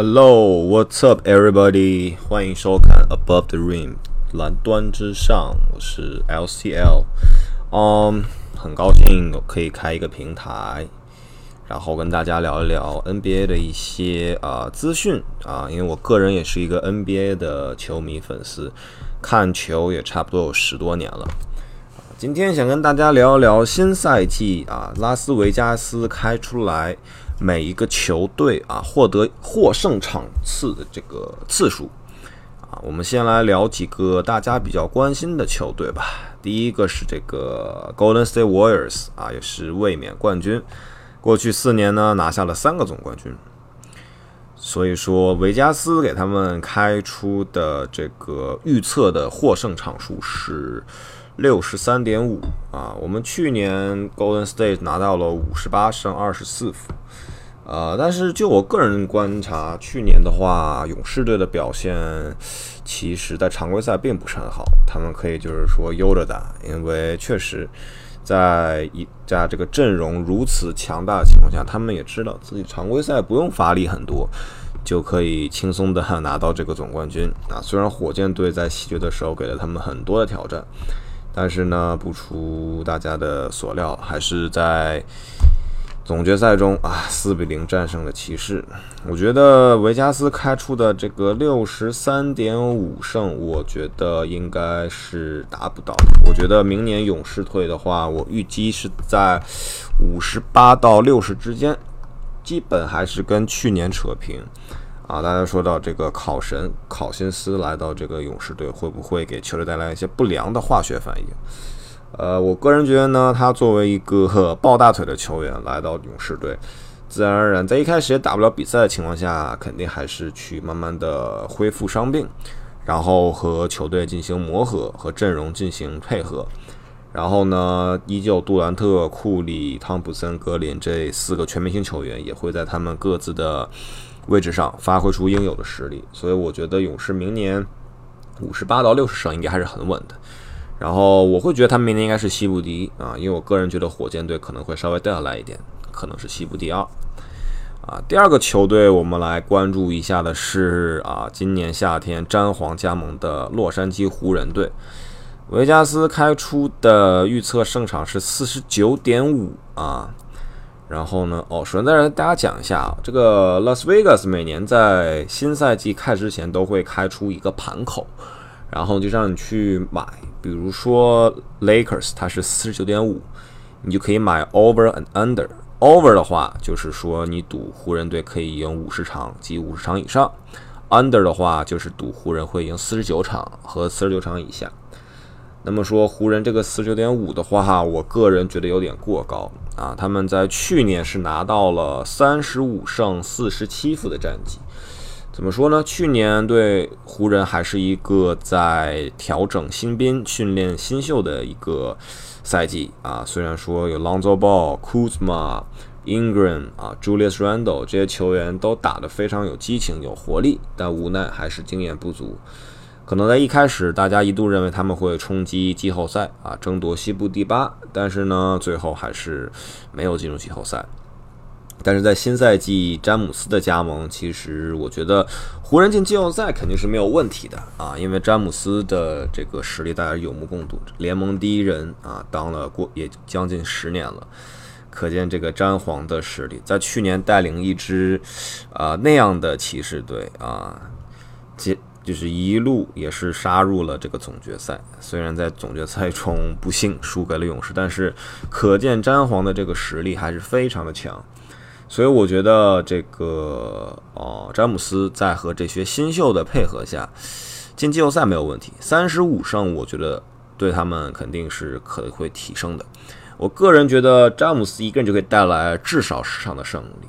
Hello, what's up, everybody？欢迎收看 Above the Rim 蓝端之上，我是 LCL。嗯，很高兴可以开一个平台，然后跟大家聊一聊 NBA 的一些啊资讯啊，因为我个人也是一个 NBA 的球迷粉丝，看球也差不多有十多年了。今天想跟大家聊一聊新赛季啊，拉斯维加斯开出来。每一个球队啊，获得获胜场次的这个次数啊，我们先来聊几个大家比较关心的球队吧。第一个是这个 Golden State Warriors 啊，也是卫冕冠军，过去四年呢拿下了三个总冠军。所以说，维加斯给他们开出的这个预测的获胜场数是六十三点五啊。我们去年 Golden State 拿到了五十八胜二十四负。呃，但是就我个人观察，去年的话，勇士队的表现其实在常规赛并不是很好。他们可以就是说悠着打，因为确实在一在这个阵容如此强大的情况下，他们也知道自己常规赛不用发力很多，就可以轻松的拿到这个总冠军啊。虽然火箭队在西决的时候给了他们很多的挑战，但是呢，不出大家的所料，还是在。总决赛中啊，四比零战胜了骑士。我觉得维加斯开出的这个六十三点五胜，我觉得应该是达不到。我觉得明年勇士退的话，我预计是在五十八到六十之间，基本还是跟去年扯平。啊，大家说到这个考神考辛斯来到这个勇士队，会不会给球队带来一些不良的化学反应？呃，我个人觉得呢，他作为一个抱大腿的球员来到勇士队，自然而然在一开始也打不了比赛的情况下，肯定还是去慢慢的恢复伤病，然后和球队进行磨合，和阵容进行配合，然后呢，依旧杜兰特、库里、汤普森、格林这四个全明星球员也会在他们各自的位置上发挥出应有的实力，所以我觉得勇士明年五十八到六十胜应该还是很稳的。然后我会觉得他明年应该是西部第一啊，因为我个人觉得火箭队可能会稍微掉下来一点，可能是西部第二啊。第二个球队我们来关注一下的是啊，今年夏天詹皇加盟的洛杉矶湖人队，维加斯开出的预测胜场是四十九点五啊。然后呢，哦，首先再跟大家讲一下啊，这个拉斯维加斯每年在新赛季开之前都会开出一个盘口。然后就让你去买，比如说 Lakers，它是四十九点五，你就可以买 Over and Under。Over 的话，就是说你赌湖人队可以赢五十场及五十场以上；Under 的话，就是赌湖人会赢四十九场和四十九场以下。那么说湖人这个四十九点五的话，我个人觉得有点过高啊。他们在去年是拿到了三十五胜四十七负的战绩。怎么说呢？去年对湖人还是一个在调整新兵、训练新秀的一个赛季啊。虽然说有 Lonzo Ball、Kuzma、Ingram 啊、Julius r a n d l l 这些球员都打得非常有激情、有活力，但无奈还是经验不足。可能在一开始，大家一度认为他们会冲击季后赛啊，争夺西部第八，但是呢，最后还是没有进入季后赛。但是在新赛季詹姆斯的加盟，其实我觉得湖人进季后赛肯定是没有问题的啊，因为詹姆斯的这个实力大家有目共睹，联盟第一人啊，当了过也将近十年了，可见这个詹皇的实力，在去年带领一支啊那样的骑士队啊，接就是一路也是杀入了这个总决赛，虽然在总决赛中不幸输给了勇士，但是可见詹皇的这个实力还是非常的强。所以我觉得这个哦，詹姆斯在和这些新秀的配合下进季后赛没有问题。三十五胜，我觉得对他们肯定是可能会提升的。我个人觉得詹姆斯一个人就可以带来至少十场的胜利。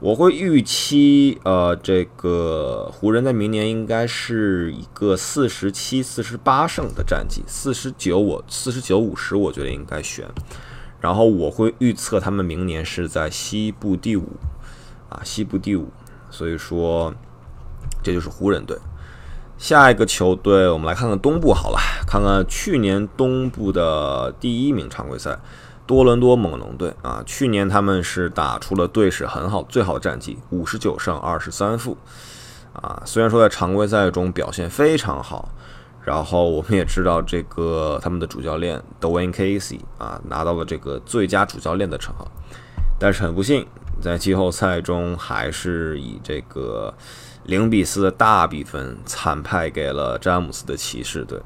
我会预期，呃，这个湖人在明年应该是一个四十七、四十八胜的战绩。四十九，我四十九五十，我觉得应该选。然后我会预测他们明年是在西部第五，啊，西部第五，所以说这就是湖人队。下一个球队，我们来看看东部好了，看看去年东部的第一名常规赛多伦多猛龙队啊，去年他们是打出了队史很好最好的战绩，五十九胜二十三负啊。虽然说在常规赛中表现非常好，然后我们也知道这个他们的主教练 Dwayne Casey 啊拿到了这个最佳主教练的称号，但是很不幸，在季后赛中还是以这个零比四的大比分惨败给了詹姆斯的骑士队。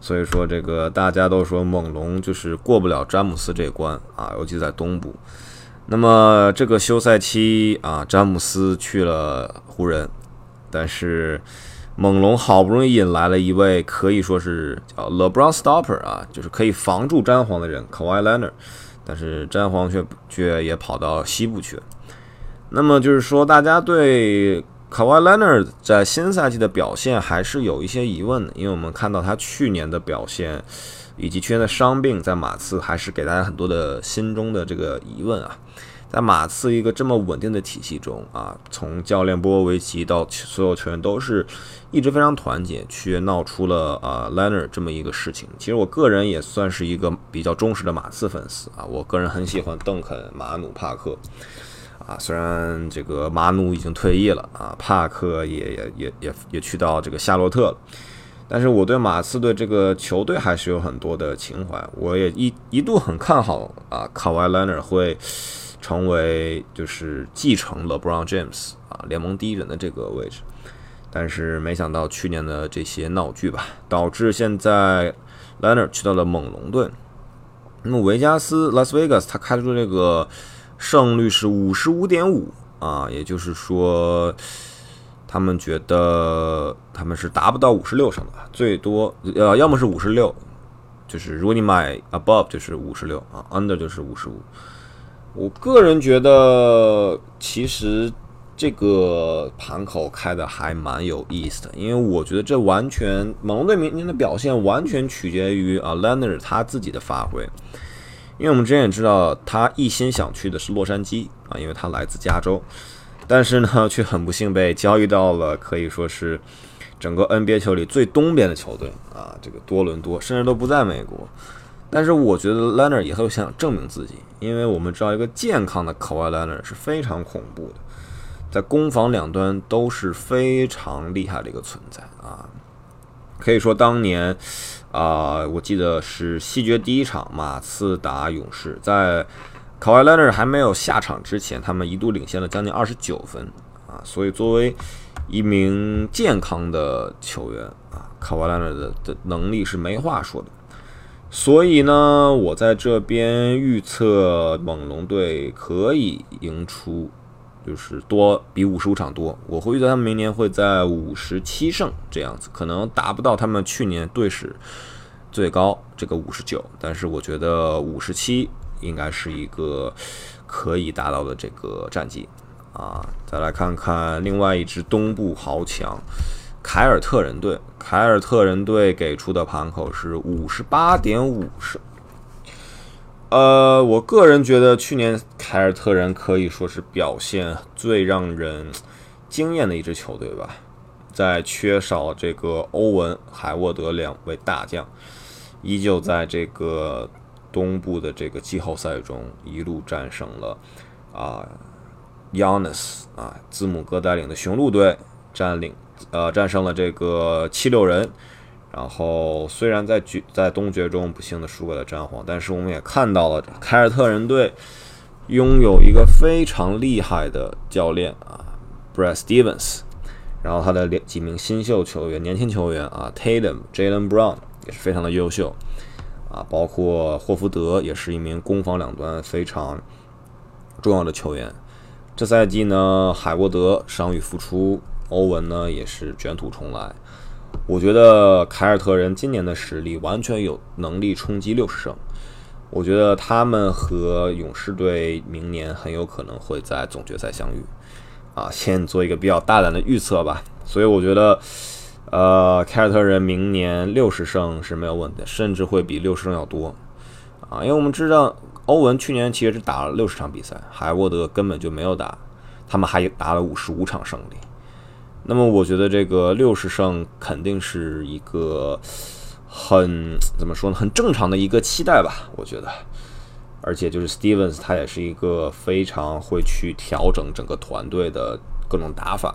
所以说，这个大家都说猛龙就是过不了詹姆斯这关啊，尤其在东部。那么这个休赛期啊，詹姆斯去了湖人，但是猛龙好不容易引来了一位可以说是叫 LeBron Stopper 啊，就是可以防住詹皇的人 Kawhi Leonard，但是詹皇却却也跑到西部去了。那么就是说，大家对。Kawhi Leonard 在新赛季的表现还是有一些疑问的，因为我们看到他去年的表现以及去年的伤病，在马刺还是给大家很多的心中的这个疑问啊。在马刺一个这么稳定的体系中啊，从教练波维奇到所有球员都是一直非常团结，却闹出了啊 liner 这么一个事情。其实我个人也算是一个比较忠实的马刺粉丝啊，我个人很喜欢邓肯、马努、帕克。啊，虽然这个马努已经退役了啊，帕克也也也也也去到这个夏洛特了，但是我对马刺队这个球队还是有很多的情怀。我也一一度很看好啊，卡瓦莱纳会成为就是继承了 Brown James 啊联盟第一人的这个位置，但是没想到去年的这些闹剧吧，导致现在莱纳去到了猛龙队。那么维加斯 Las Vegas 他开出这个。胜率是五十五点五啊，也就是说，他们觉得他们是达不到五十六胜的，最多呃，要么是五十六，就是如果你买 above 就是五十六啊，under 就是五十五。我个人觉得，其实这个盘口开的还蛮有意思的，因为我觉得这完全猛龙队明年的表现完全取决于啊 l e n a r 他自己的发挥。因为我们之前也知道，他一心想去的是洛杉矶啊，因为他来自加州，但是呢，却很不幸被交易到了可以说是整个 NBA 球里最东边的球队啊，这个多伦多，甚至都不在美国。但是我觉得 Leonard 以后想证明自己，因为我们知道一个健康的 Kawhi Leonard 是非常恐怖的，在攻防两端都是非常厉害的一个存在啊，可以说当年。啊，我记得是西决第一场，马刺打勇士，在卡瓦莱纳还没有下场之前，他们一度领先了将近二十九分啊。所以作为一名健康的球员啊，卡瓦莱纳的的能力是没话说的。所以呢，我在这边预测猛龙队可以赢出。就是多比五十五场多，我会预测他们明年会在五十七胜这样子，可能达不到他们去年队史最高这个五十九，但是我觉得五十七应该是一个可以达到的这个战绩啊。再来看看另外一支东部豪强凯尔特人队，凯尔特人队给出的盘口是五十八点五胜。呃，我个人觉得去年凯尔特人可以说是表现最让人惊艳的一支球队吧，在缺少这个欧文、海沃德两位大将，依旧在这个东部的这个季后赛中一路战胜了啊，Yanis 啊，字母哥带领的雄鹿队占领呃战胜了这个七六人。然后，虽然在决在东决中不幸的输给了詹皇，但是我们也看到了凯尔特人队拥有一个非常厉害的教练啊，Brad Stevens。然后他的两几名新秀球员、年轻球员啊，Tatum、Jalen Brown 也是非常的优秀啊，包括霍福德也是一名攻防两端非常重要的球员。这赛季呢，海沃德伤愈复出，欧文呢也是卷土重来。我觉得凯尔特人今年的实力完全有能力冲击六十胜。我觉得他们和勇士队明年很有可能会在总决赛相遇。啊，先做一个比较大胆的预测吧。所以我觉得，呃，凯尔特人明年六十胜是没有问题，甚至会比六十胜要多。啊，因为我们知道欧文去年其实是打了六十场比赛，海沃德根本就没有打，他们还打了五十五场胜利。那么我觉得这个六十胜肯定是一个很怎么说呢，很正常的一个期待吧。我觉得，而且就是 Stevens 他也是一个非常会去调整整个团队的各种打法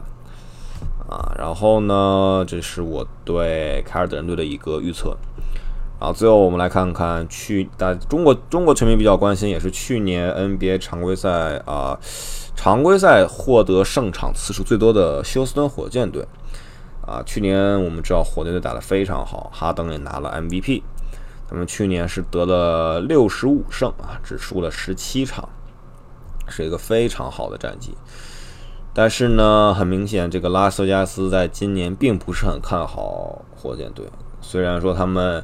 啊。然后呢，这是我对凯尔特人队的一个预测。啊最后我们来看看去大中国中国球迷比较关心，也是去年 NBA 常规赛啊常规赛获得胜场次数最多的休斯顿火箭队啊。去年我们知道火箭队打得非常好，哈登也拿了 MVP。他们去年是得了六十五胜啊，只输了十七场，是一个非常好的战绩。但是呢，很明显，这个拉斯维加斯在今年并不是很看好火箭队。虽然说他们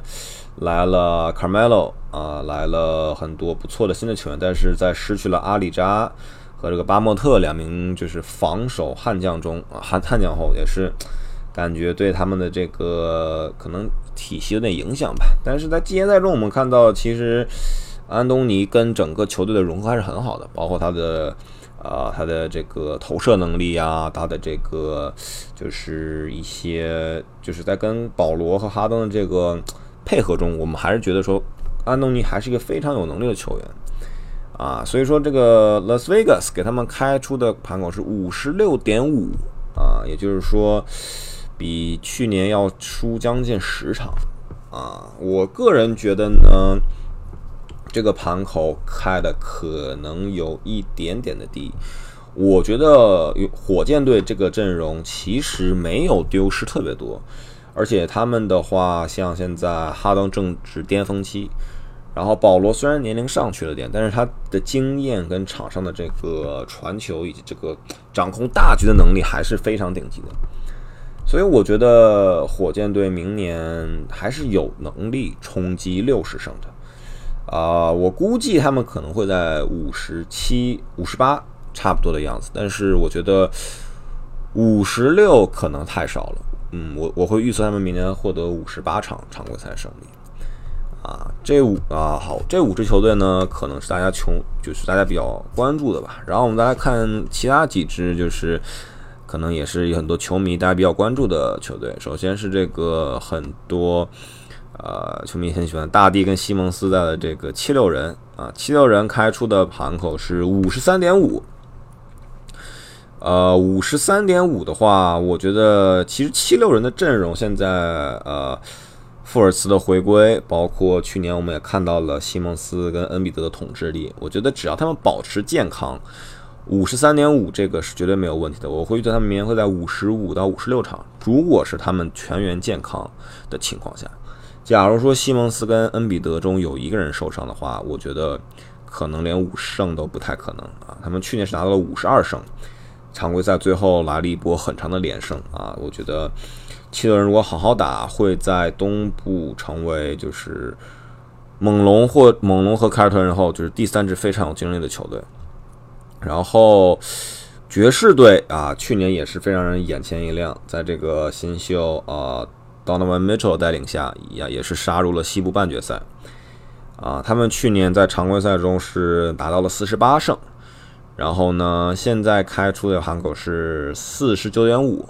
来了 Carmelo 啊，来了很多不错的新的球员，但是在失去了阿里扎和这个巴莫特两名就是防守悍将中啊，悍悍将后，也是感觉对他们的这个可能体系有点影响吧。但是在季前赛中，我们看到其实安东尼跟整个球队的融合还是很好的，包括他的。啊，他的这个投射能力啊，他的这个就是一些就是在跟保罗和哈登的这个配合中，我们还是觉得说安东尼还是一个非常有能力的球员啊。所以说这个 Las Vegas 给他们开出的盘口是五十六点五啊，也就是说比去年要输将近十场啊。我个人觉得呢。这个盘口开的可能有一点点的低，我觉得火箭队这个阵容其实没有丢失特别多，而且他们的话，像现在哈登正值巅峰期，然后保罗虽然年龄上去了点，但是他的经验跟场上的这个传球以及这个掌控大局的能力还是非常顶级的，所以我觉得火箭队明年还是有能力冲击六十胜的。啊，我估计他们可能会在五十七、五十八差不多的样子，但是我觉得五十六可能太少了。嗯，我我会预测他们明年获得五十八场常规赛胜利。啊，这五啊好，这五支球队呢，可能是大家球就是大家比较关注的吧。然后我们再来看其他几支，就是可能也是有很多球迷大家比较关注的球队。首先是这个很多。呃，球迷很喜欢大地跟西蒙斯的这个七六人啊，七六人开出的盘口是五十三点五。呃，五十三点五的话，我觉得其实七六人的阵容现在呃，富尔茨的回归，包括去年我们也看到了西蒙斯跟恩比德的统治力，我觉得只要他们保持健康，五十三点五这个是绝对没有问题的。我会觉得他们明年会在五十五到五十六场，如果是他们全员健康的情况下。假如说西蒙斯跟恩比德中有一个人受伤的话，我觉得可能连五胜都不太可能啊。他们去年是拿到了五十二胜，常规赛最后来了一波很长的连胜啊。我觉得七六人如果好好打，会在东部成为就是猛龙或猛龙和凯尔特人后就是第三支非常有竞争力的球队。然后爵士队啊，去年也是非常让人眼前一亮，在这个新秀啊。Donovan Mitchell 带领下，也也是杀入了西部半决赛。啊，他们去年在常规赛中是达到了四十八胜，然后呢，现在开出的盘口是四十九点五。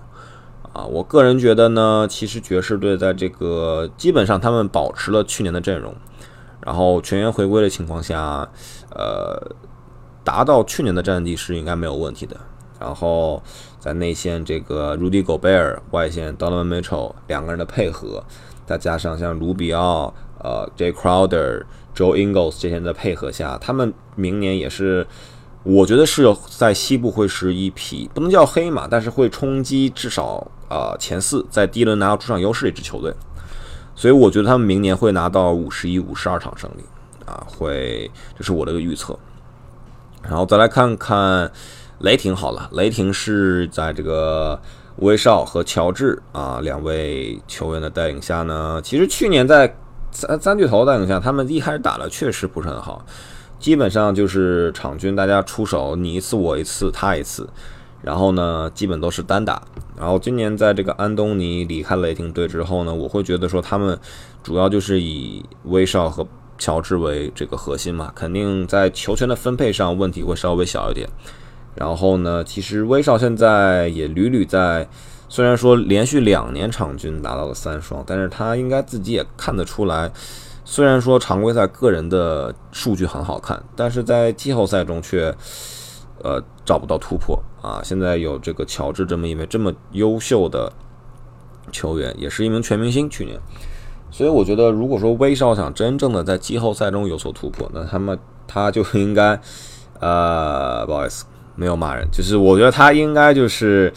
啊，我个人觉得呢，其实爵士队在这个基本上他们保持了去年的阵容，然后全员回归的情况下，呃，达到去年的战绩是应该没有问题的。然后在内线这个 Rudy Gobert，外线 Donovan Mitchell 两个人的配合，再加上像卢比奥、呃 J Crowder、Joe Ingles 这些人的配合下，他们明年也是，我觉得是在西部会是一匹不能叫黑马，但是会冲击至少啊前四，在第一轮拿到主场优势的一支球队。所以我觉得他们明年会拿到五十一、五十二场胜利啊，会这是我的一个预测。然后再来看看。雷霆好了，雷霆是在这个威少和乔治啊两位球员的带领下呢，其实去年在三三巨头带领下，他们一开始打的确实不是很好，基本上就是场均大家出手你一次我一次他一次，然后呢基本都是单打。然后今年在这个安东尼离开雷霆队之后呢，我会觉得说他们主要就是以威少和乔治为这个核心嘛，肯定在球权的分配上问题会稍微小一点。然后呢，其实威少现在也屡屡在，虽然说连续两年场均达到了三双，但是他应该自己也看得出来，虽然说常规赛个人的数据很好看，但是在季后赛中却呃找不到突破啊。现在有这个乔治这么一位这么优秀的球员，也是一名全明星，去年。所以我觉得，如果说威少想真正的在季后赛中有所突破，那他们他就应该，呃，不好意思，没有骂人，就是我觉得他应该就是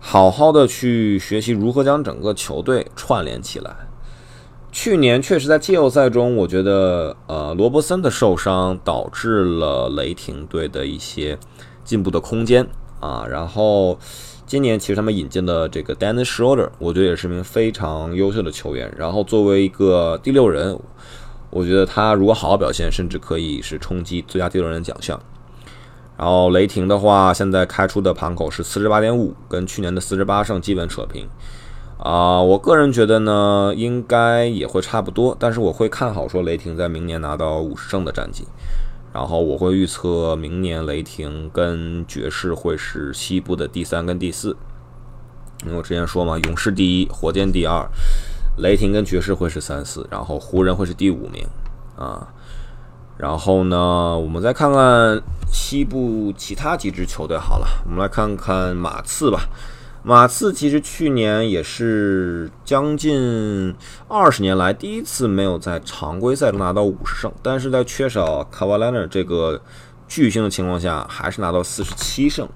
好好的去学习如何将整个球队串联起来。去年确实在季后赛中，我觉得呃罗伯森的受伤导致了雷霆队的一些进步的空间啊，然后。今年其实他们引进的这个 Dennis Schroder，我觉得也是名非常优秀的球员。然后作为一个第六人，我觉得他如果好好表现，甚至可以是冲击最佳第六人奖项。然后雷霆的话，现在开出的盘口是四十八点五，跟去年的四十八胜基本扯平。啊，我个人觉得呢，应该也会差不多，但是我会看好说雷霆在明年拿到五十胜的战绩。然后我会预测明年雷霆跟爵士会是西部的第三跟第四，因为我之前说嘛，勇士第一，火箭第二，雷霆跟爵士会是三四，然后湖人会是第五名啊。然后呢，我们再看看西部其他几支球队好了，我们来看看马刺吧。马刺其实去年也是将近二十年来第一次没有在常规赛中拿到五十胜，但是在缺少卡瓦莱纳这个巨星的情况下，还是拿到四十七胜，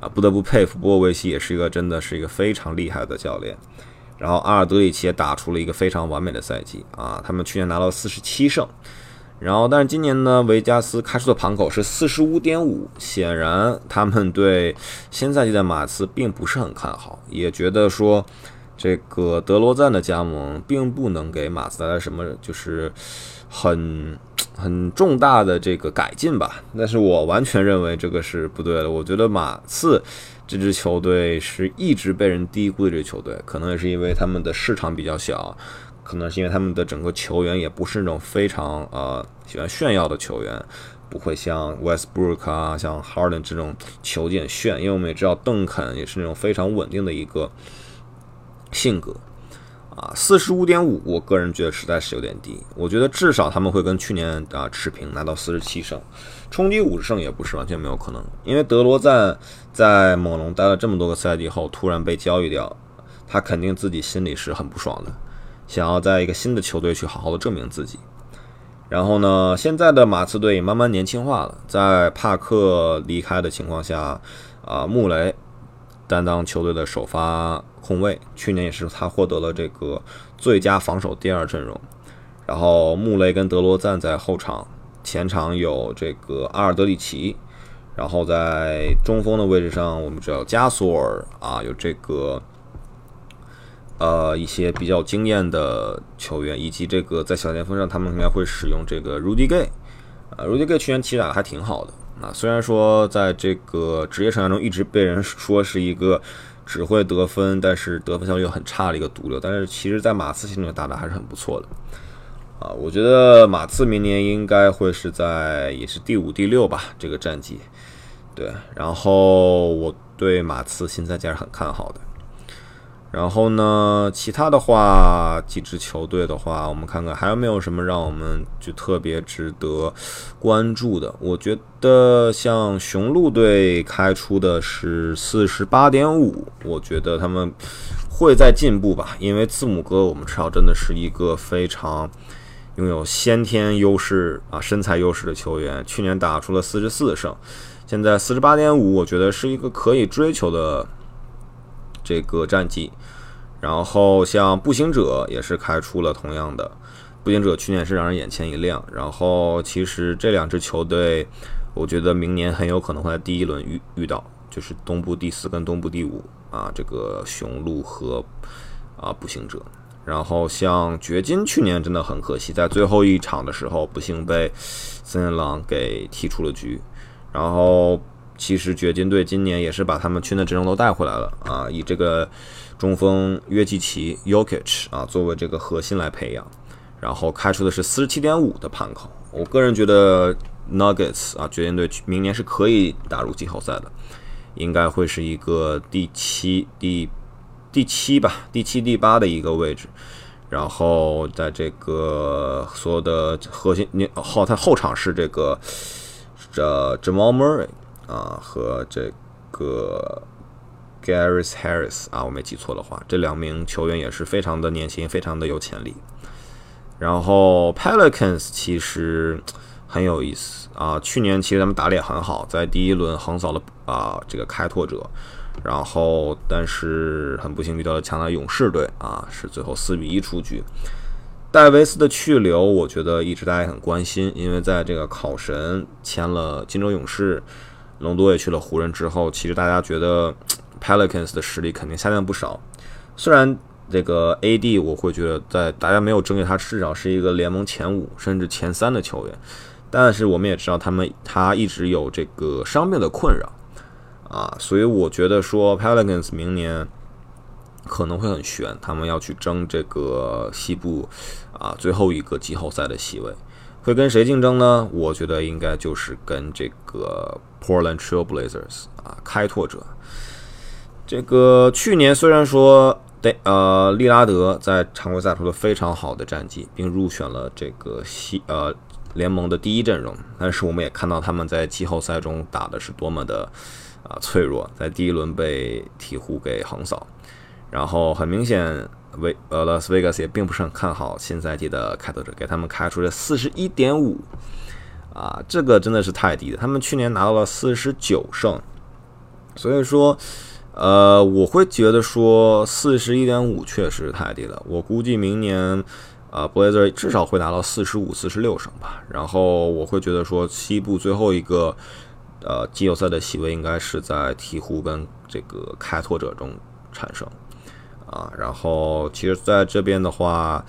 啊，不得不佩服波波维奇，也是一个真的是一个非常厉害的教练。然后阿尔德里奇也打出了一个非常完美的赛季啊，他们去年拿到四十七胜。然后，但是今年呢，维加斯开出的盘口是四十五点五，显然他们对新赛季的马刺并不是很看好，也觉得说这个德罗赞的加盟并不能给马刺带来什么就是很 很重大的这个改进吧。但是我完全认为这个是不对的。我觉得马刺这支球队是一直被人低估的这支球队，可能也是因为他们的市场比较小。可能是因为他们的整个球员也不是那种非常呃喜欢炫耀的球员，不会像 Westbrook 啊、像 Harden 这种球技很炫。因为我们也知道邓肯也是那种非常稳定的一个性格啊。四十五点五，我个人觉得实在是有点低。我觉得至少他们会跟去年啊持平，拿到四十七胜，冲击五十胜也不是完全没有可能。因为德罗赞在猛龙待了这么多个赛季后，突然被交易掉，他肯定自己心里是很不爽的。想要在一个新的球队去好好的证明自己，然后呢，现在的马刺队也慢慢年轻化了。在帕克离开的情况下，啊，穆雷担当球队的首发控卫，去年也是他获得了这个最佳防守第二阵容。然后穆雷跟德罗赞在后场，前场有这个阿尔德里奇，然后在中锋的位置上，我们知道加索尔啊，有这个。呃，一些比较惊艳的球员，以及这个在小前锋上，他们应该会使用这个 Rudy Gay。啊，Rudy Gay 去年其实打的还挺好的。啊，虽然说在这个职业生涯中一直被人说是一个只会得分，但是得分效率很差的一个毒瘤，但是其实在马刺心里打的还是很不错的。啊，我觉得马刺明年应该会是在也是第五、第六吧这个战绩。对，然后我对马刺现在还是很看好的。然后呢，其他的话，几支球队的话，我们看看还有没有什么让我们就特别值得关注的。我觉得像雄鹿队开出的是四十八点五，我觉得他们会在进步吧，因为字母哥我们知道真的是一个非常拥有先天优势啊身材优势的球员，去年打出了四十四胜，现在四十八点五，我觉得是一个可以追求的。这个战绩，然后像步行者也是开出了同样的，步行者去年是让人眼前一亮。然后其实这两支球队，我觉得明年很有可能会在第一轮遇遇到，就是东部第四跟东部第五啊，这个雄鹿和啊步行者。然后像掘金去年真的很可惜，在最后一场的时候不幸被森林狼给踢出了局，然后。其实掘金队今年也是把他们圈的阵容都带回来了啊，以这个中锋约基奇 （Yokich） 啊作为这个核心来培养，然后开出的是四十七点五的盘口。我个人觉得 Nuggets 啊，掘金队明年是可以打入季后赛的，应该会是一个第七、第第七吧，第七、第八的一个位置。然后在这个所有的核心，你后他后场是这个这 Jamal Murray 啊和这个 Gareth Harris 啊，我没记错的话，这两名球员也是非常的年轻，非常的有潜力。然后 Pelicans 其实很有意思啊，去年其实他们打的也很好，在第一轮横扫了啊这个开拓者，然后但是很不幸遇到了强大勇士队啊，是最后四比一出局。戴维斯的去留，我觉得一直大家很关心，因为在这个考神签了金州勇士，隆多也去了湖人之后，其实大家觉得 Pelicans 的实力肯定下降不少，虽然。这个 AD 我会觉得，在大家没有争议，他至少是一个联盟前五甚至前三的球员。但是我们也知道，他们他一直有这个伤病的困扰啊，所以我觉得说 Pelicans 明年可能会很悬，他们要去争这个西部啊最后一个季后赛的席位，会跟谁竞争呢？我觉得应该就是跟这个 Portland Trail Blazers 啊开拓者。这个去年虽然说。对，呃，利拉德在常规赛出了非常好的战绩，并入选了这个西呃联盟的第一阵容。但是我们也看到他们在季后赛中打的是多么的啊脆弱，在第一轮被鹈鹕给横扫。然后很明显，维呃拉斯维加斯也并不是很看好新赛季的开拓者，给他们开出了四十一点五啊，这个真的是太低了。他们去年拿到了四十九胜，所以说。呃，我会觉得说四十一点五确实太低了。我估计明年，呃，Blazer 至少会拿到四十五、四十六胜吧。然后我会觉得说西部最后一个，呃，季后赛的席位应该是在鹈鹕跟这个开拓者中产生。啊，然后其实在这边的话，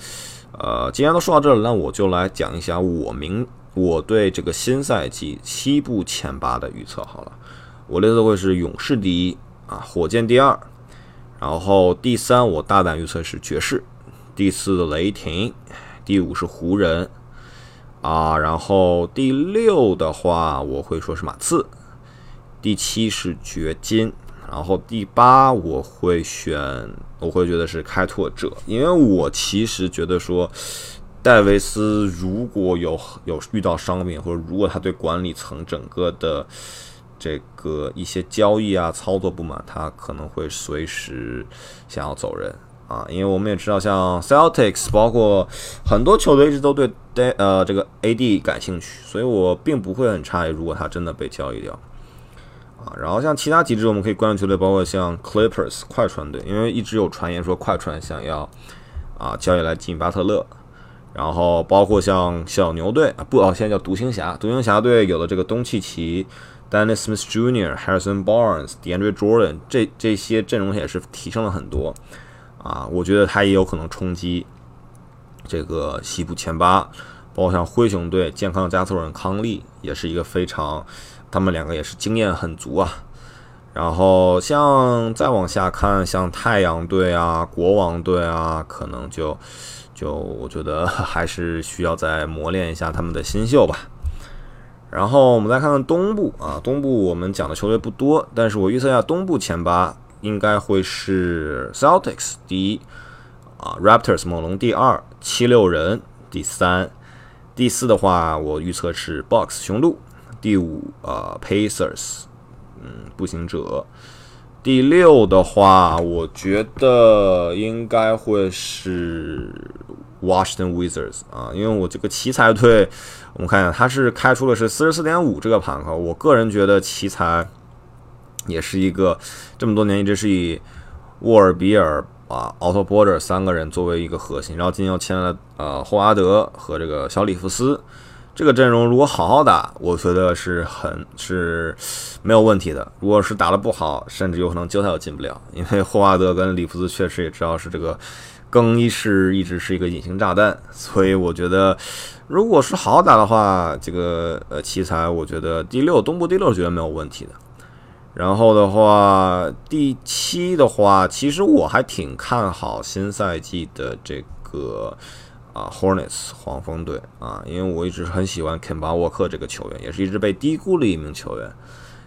呃，既然都说到这了，那我就来讲一下我明我对这个新赛季西部前八的预测好了。我列的会是勇士第一。啊，火箭第二，然后第三我大胆预测是爵士，第四雷霆，第五是湖人，啊，然后第六的话我会说是马刺，第七是掘金，然后第八我会选，我会觉得是开拓者，因为我其实觉得说戴维斯如果有有遇到伤病，或者如果他对管理层整个的。这个一些交易啊，操作不满，他可能会随时想要走人啊，因为我们也知道，像 Celtics，包括很多球队一直都对呃这个 AD 感兴趣，所以我并不会很诧异，如果他真的被交易掉啊。然后像其他几支我们可以关注球队，包括像 Clippers 快船队，因为一直有传言说快船想要啊交易来进巴特勒，然后包括像小牛队啊，不哦，现在叫独行侠，独行侠队有了这个东契奇。Dennis Smith Jr.、Harrison Barnes、DeAndre Jordan，这这些阵容也是提升了很多啊！我觉得他也有可能冲击这个西部前八，包括像灰熊队健康的加索尔、康利也是一个非常，他们两个也是经验很足啊。然后像再往下看，像太阳队啊、国王队啊，可能就就我觉得 还是需要再磨练一下他们的新秀吧。然后我们再看看东部啊，东部我们讲的球队不多，但是我预测一下东部前八应该会是 Celtics 第一啊，Raptors 猛龙第二，七六人第三，第四的话我预测是 Box 雄鹿，第五啊 Pacers 嗯步行者，第六的话我觉得应该会是 Washington Wizards 啊，因为我这个奇才队。我们看一下，他是开出的是四十四点五这个盘口。我个人觉得奇才也是一个这么多年一直是以沃尔比尔啊、奥托波尔三个人作为一个核心，然后今天又签了呃霍华德和这个小里弗斯这个阵容，如果好好打，我觉得是很是没有问题的。如果是打得不好，甚至有可能交赛都进不了，因为霍华德跟里弗斯确实也知道是这个更衣室一直是一个隐形炸弹，所以我觉得。如果是好打的话，这个呃奇才，我觉得第六东部第六觉得没有问题的。然后的话，第七的话，其实我还挺看好新赛季的这个啊 Hornets 黄蜂队啊，因为我一直很喜欢肯巴沃克这个球员，也是一直被低估的一名球员。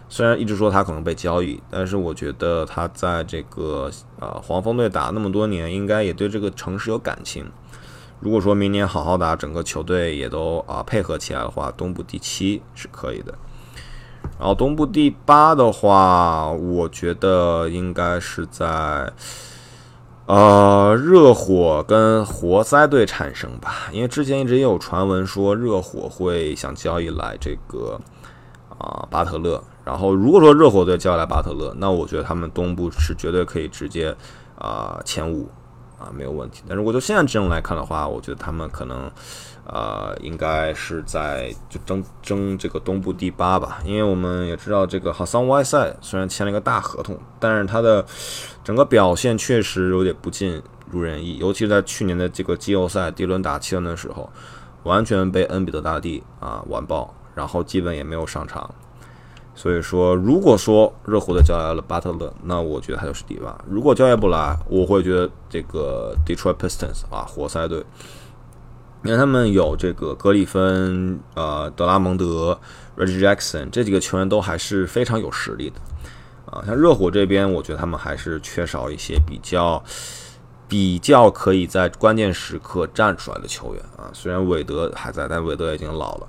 虽然一直说他可能被交易，但是我觉得他在这个呃黄蜂队打那么多年，应该也对这个城市有感情。如果说明年好好打，整个球队也都啊配合起来的话，东部第七是可以的。然后东部第八的话，我觉得应该是在呃热火跟活塞队产生吧，因为之前一直也有传闻说热火会想交易来这个啊巴特勒。然后如果说热火队交易来巴特勒，那我觉得他们东部是绝对可以直接啊前五。啊，没有问题。但如果就现在阵容来看的话，我觉得他们可能，呃，应该是在就争争这个东部第八吧。因为我们也知道，这个哈桑外赛虽然签了一个大合同，但是他的整个表现确实有点不尽如人意。尤其是在去年的这个季后赛第一轮打七轮的时候，完全被恩比德大帝啊完爆，然后基本也没有上场。所以说，如果说热火的交易了巴特勒，那我觉得他就是第八。如果交易不来，我会觉得这个 Detroit Pistons 啊，活塞队，因为他们有这个格里芬、呃德拉蒙德、Reggie Jackson 这几个球员都还是非常有实力的啊。像热火这边，我觉得他们还是缺少一些比较比较可以在关键时刻站出来的球员啊。虽然韦德还在，但韦德已经老了。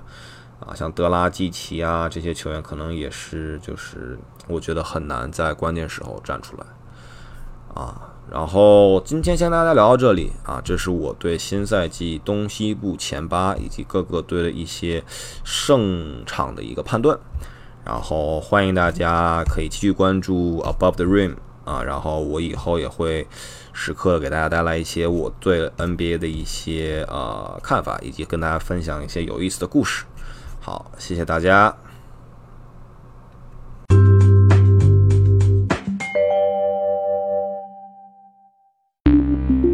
啊，像德拉季奇啊这些球员，可能也是，就是我觉得很难在关键时候站出来啊。然后今天先跟大家聊到这里啊，这是我对新赛季东西部前八以及各个队的一些胜场的一个判断。然后欢迎大家可以继续关注 Above the Rim 啊，然后我以后也会时刻给大家带来一些我对 NBA 的一些呃看法，以及跟大家分享一些有意思的故事。好，谢谢大家。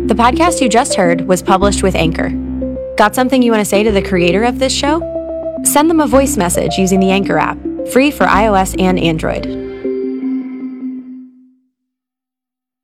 The podcast you just heard was published with Anchor. Got something you want to say to the creator of this show? Send them a voice message using the Anchor app, free for iOS and Android.